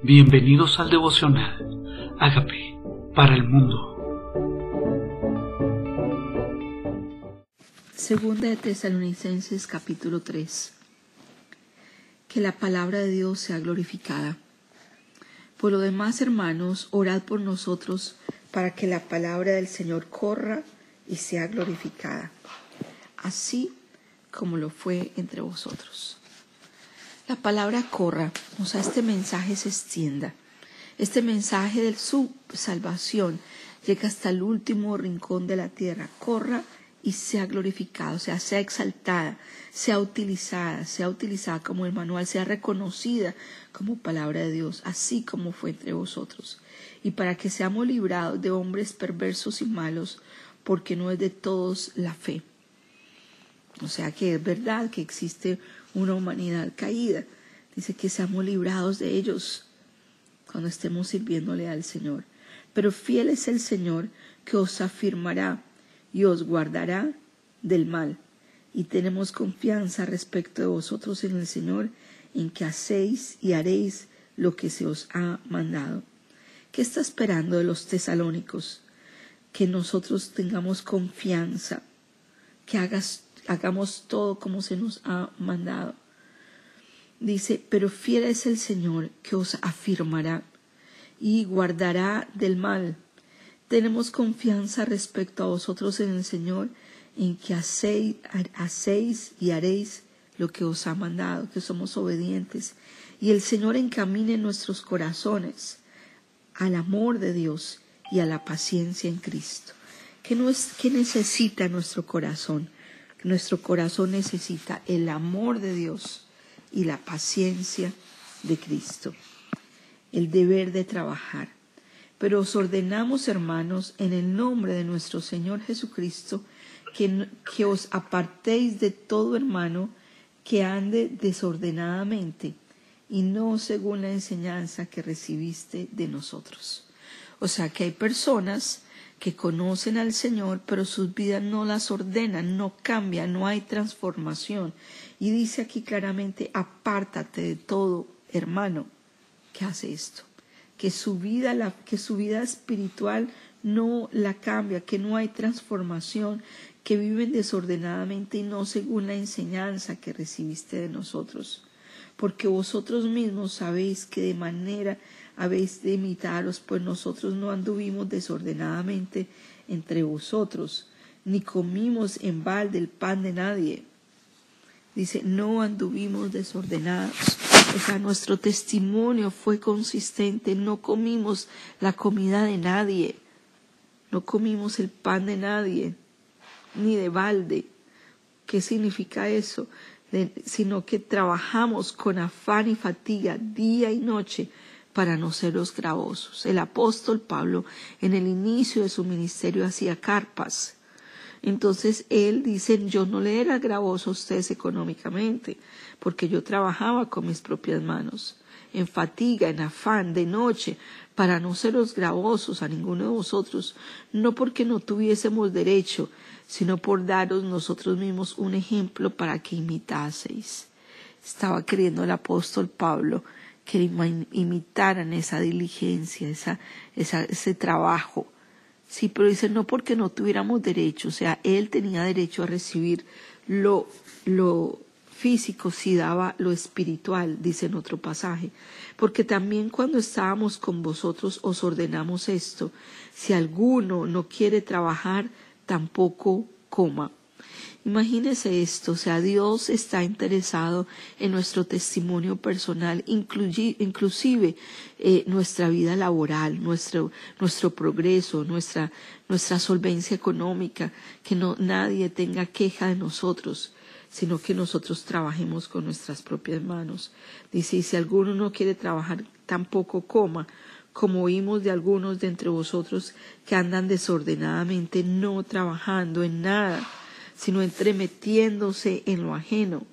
Bienvenidos al devocional. Hágame para el mundo. Segunda de Tesalonicenses capítulo 3. Que la palabra de Dios sea glorificada. Por lo demás, hermanos, orad por nosotros para que la palabra del Señor corra y sea glorificada, así como lo fue entre vosotros la palabra corra, o sea, este mensaje se extienda. Este mensaje de su salvación llega hasta el último rincón de la tierra. Corra y sea glorificado, o sea, sea exaltada, sea utilizada, sea utilizada como el manual, sea reconocida como palabra de Dios, así como fue entre vosotros. Y para que seamos librados de hombres perversos y malos, porque no es de todos la fe. O sea que es verdad que existe una humanidad caída. Dice que seamos librados de ellos cuando estemos sirviéndole al Señor. Pero fiel es el Señor que os afirmará y os guardará del mal. Y tenemos confianza respecto de vosotros en el Señor, en que hacéis y haréis lo que se os ha mandado. ¿Qué está esperando de los tesalónicos? Que nosotros tengamos confianza, que hagas hagamos todo como se nos ha mandado. Dice, pero fiel es el Señor que os afirmará y guardará del mal. Tenemos confianza respecto a vosotros en el Señor, en que hacéis, hacéis y haréis lo que os ha mandado, que somos obedientes. Y el Señor encamine nuestros corazones al amor de Dios y a la paciencia en Cristo. ¿Qué, qué necesita nuestro corazón? Nuestro corazón necesita el amor de Dios y la paciencia de Cristo, el deber de trabajar. Pero os ordenamos, hermanos, en el nombre de nuestro Señor Jesucristo, que, que os apartéis de todo hermano que ande desordenadamente y no según la enseñanza que recibiste de nosotros. O sea que hay personas que conocen al Señor, pero sus vidas no las ordenan, no cambian, no hay transformación. Y dice aquí claramente, apártate de todo, hermano, que hace esto, que su vida, la, que su vida espiritual no la cambia, que no hay transformación, que viven desordenadamente y no según la enseñanza que recibiste de nosotros. Porque vosotros mismos sabéis que de manera habéis de imitaros, pues nosotros no anduvimos desordenadamente entre vosotros, ni comimos en balde el pan de nadie. Dice, no anduvimos desordenados. O sea, nuestro testimonio fue consistente, no comimos la comida de nadie, no comimos el pan de nadie, ni de balde. ¿Qué significa eso? sino que trabajamos con afán y fatiga día y noche para no ser los gravosos. El apóstol Pablo en el inicio de su ministerio hacía carpas. Entonces él dice, yo no le era gravoso a ustedes económicamente, porque yo trabajaba con mis propias manos, en fatiga, en afán, de noche, para no ser los gravosos a ninguno de vosotros, no porque no tuviésemos derecho, sino por daros nosotros mismos un ejemplo para que imitaseis. Estaba queriendo el apóstol Pablo que imitaran esa diligencia, esa, ese trabajo. Sí, pero dice, no porque no tuviéramos derecho, o sea, él tenía derecho a recibir lo, lo físico si daba lo espiritual, dice en otro pasaje. Porque también cuando estábamos con vosotros os ordenamos esto, si alguno no quiere trabajar, tampoco coma. Imagínese esto, o sea, Dios está interesado en nuestro testimonio personal, inclusive eh, nuestra vida laboral, nuestro, nuestro progreso, nuestra, nuestra solvencia económica, que no nadie tenga queja de nosotros, sino que nosotros trabajemos con nuestras propias manos. Dice, y si alguno no quiere trabajar, tampoco coma, como oímos de algunos de entre vosotros que andan desordenadamente, no trabajando en nada sino entremetiéndose en lo ajeno.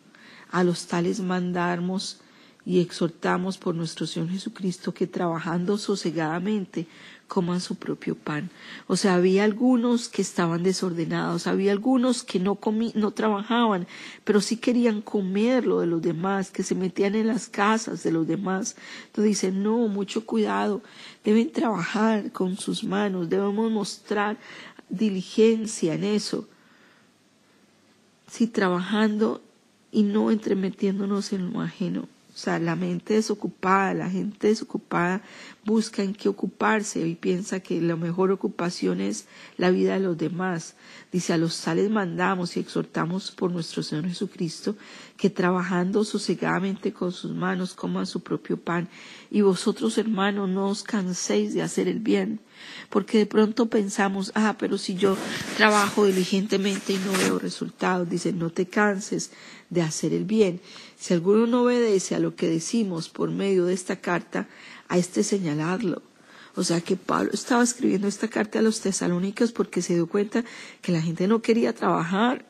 A los tales mandamos y exhortamos por nuestro Señor Jesucristo que trabajando sosegadamente coman su propio pan. O sea, había algunos que estaban desordenados, había algunos que no comí, no trabajaban, pero sí querían comer lo de los demás, que se metían en las casas de los demás. Entonces dicen, no, mucho cuidado, deben trabajar con sus manos, debemos mostrar diligencia en eso. Sí, trabajando y no entremetiéndonos en lo ajeno. O sea, la mente desocupada, la gente desocupada busca en qué ocuparse y piensa que la mejor ocupación es la vida de los demás. Dice, a los tales mandamos y exhortamos por nuestro Señor Jesucristo que trabajando sosegadamente con sus manos coman su propio pan. Y vosotros, hermanos, no os canséis de hacer el bien, porque de pronto pensamos, ah, pero si yo trabajo diligentemente y no veo resultados, dice, no te canses de hacer el bien. Si alguno no obedece a lo que decimos por medio de esta carta, a este señalarlo. O sea que Pablo estaba escribiendo esta carta a los tesalónicos porque se dio cuenta que la gente no quería trabajar,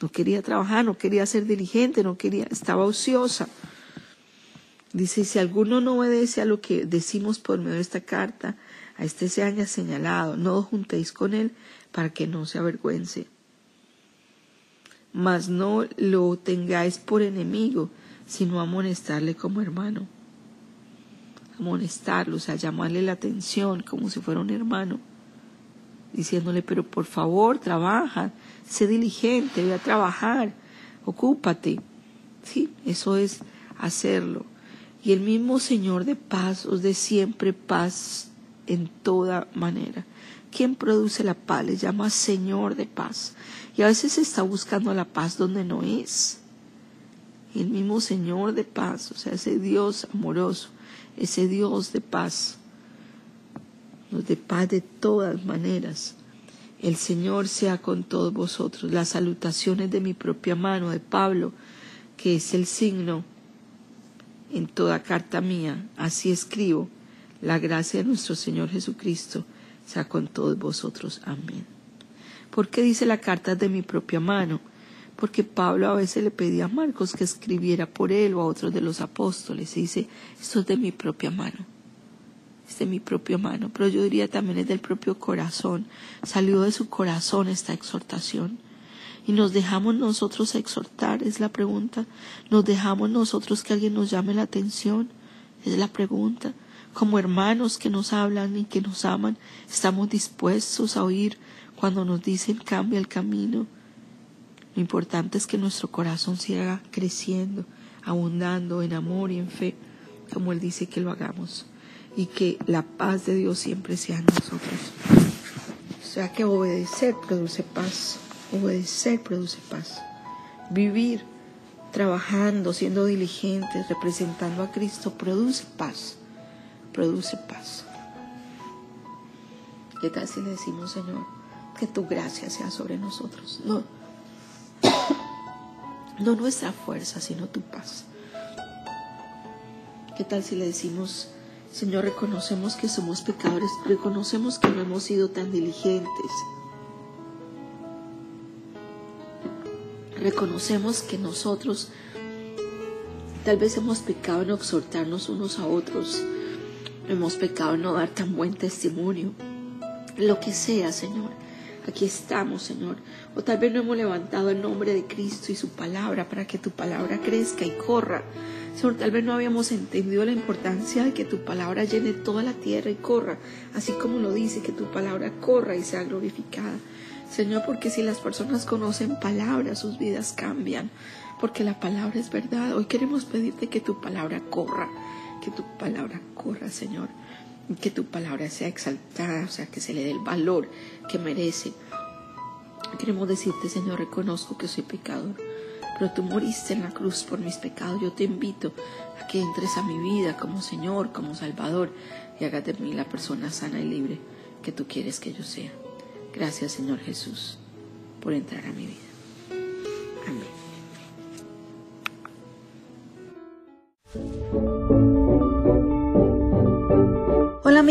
no quería trabajar, no quería ser diligente, no quería, estaba ociosa. Dice, si alguno no obedece a lo que decimos por medio de esta carta, a este se haya señalado, no os juntéis con él para que no se avergüence. Mas no lo tengáis por enemigo, sino amonestarle como hermano. Amonestarlo, o sea, llamarle la atención como si fuera un hermano, diciéndole, pero por favor, trabaja, sé diligente, ve a trabajar, ocúpate. Sí, eso es hacerlo. Y el mismo Señor de paz os dé siempre paz en toda manera. Quien produce la paz le llama Señor de paz. Y a veces se está buscando la paz donde no es. El mismo Señor de paz, o sea, ese Dios amoroso, ese Dios de paz, de paz de todas maneras. El Señor sea con todos vosotros. Las salutaciones de mi propia mano, de Pablo, que es el signo en toda carta mía. Así escribo la gracia de nuestro Señor Jesucristo sea con todos vosotros. Amén. ¿Por qué dice la carta de mi propia mano? Porque Pablo a veces le pedía a Marcos que escribiera por él o a otros de los apóstoles. Y dice, esto es de mi propia mano. Es de mi propia mano. Pero yo diría también es del propio corazón. Salió de su corazón esta exhortación. Y nos dejamos nosotros exhortar, es la pregunta. Nos dejamos nosotros que alguien nos llame la atención, es la pregunta como hermanos que nos hablan y que nos aman, estamos dispuestos a oír cuando nos dicen cambia el camino. Lo importante es que nuestro corazón siga creciendo, abundando en amor y en fe, como Él dice que lo hagamos, y que la paz de Dios siempre sea en nosotros. O sea que obedecer produce paz, obedecer produce paz. Vivir trabajando, siendo diligentes, representando a Cristo, produce paz produce paz. ¿Qué tal si le decimos, Señor, que tu gracia sea sobre nosotros? No, no nuestra fuerza, sino tu paz. ¿Qué tal si le decimos, Señor, reconocemos que somos pecadores, reconocemos que no hemos sido tan diligentes? Reconocemos que nosotros tal vez hemos pecado en exhortarnos unos a otros, hemos pecado en no dar tan buen testimonio. Lo que sea, Señor. Aquí estamos, Señor. O tal vez no hemos levantado el nombre de Cristo y su palabra para que tu palabra crezca y corra. Señor, tal vez no habíamos entendido la importancia de que tu palabra llene toda la tierra y corra, así como lo dice, que tu palabra corra y sea glorificada. Señor, porque si las personas conocen palabra, sus vidas cambian, porque la palabra es verdad. Hoy queremos pedirte que tu palabra corra, que tu palabra corra, Señor, que tu palabra sea exaltada, o sea, que se le dé el valor que merece. Queremos decirte, Señor, reconozco que soy pecador, pero tú moriste en la cruz por mis pecados. Yo te invito a que entres a mi vida como Señor, como Salvador, y hagas de mí la persona sana y libre que tú quieres que yo sea. Gracias, Señor Jesús, por entrar a mi vida.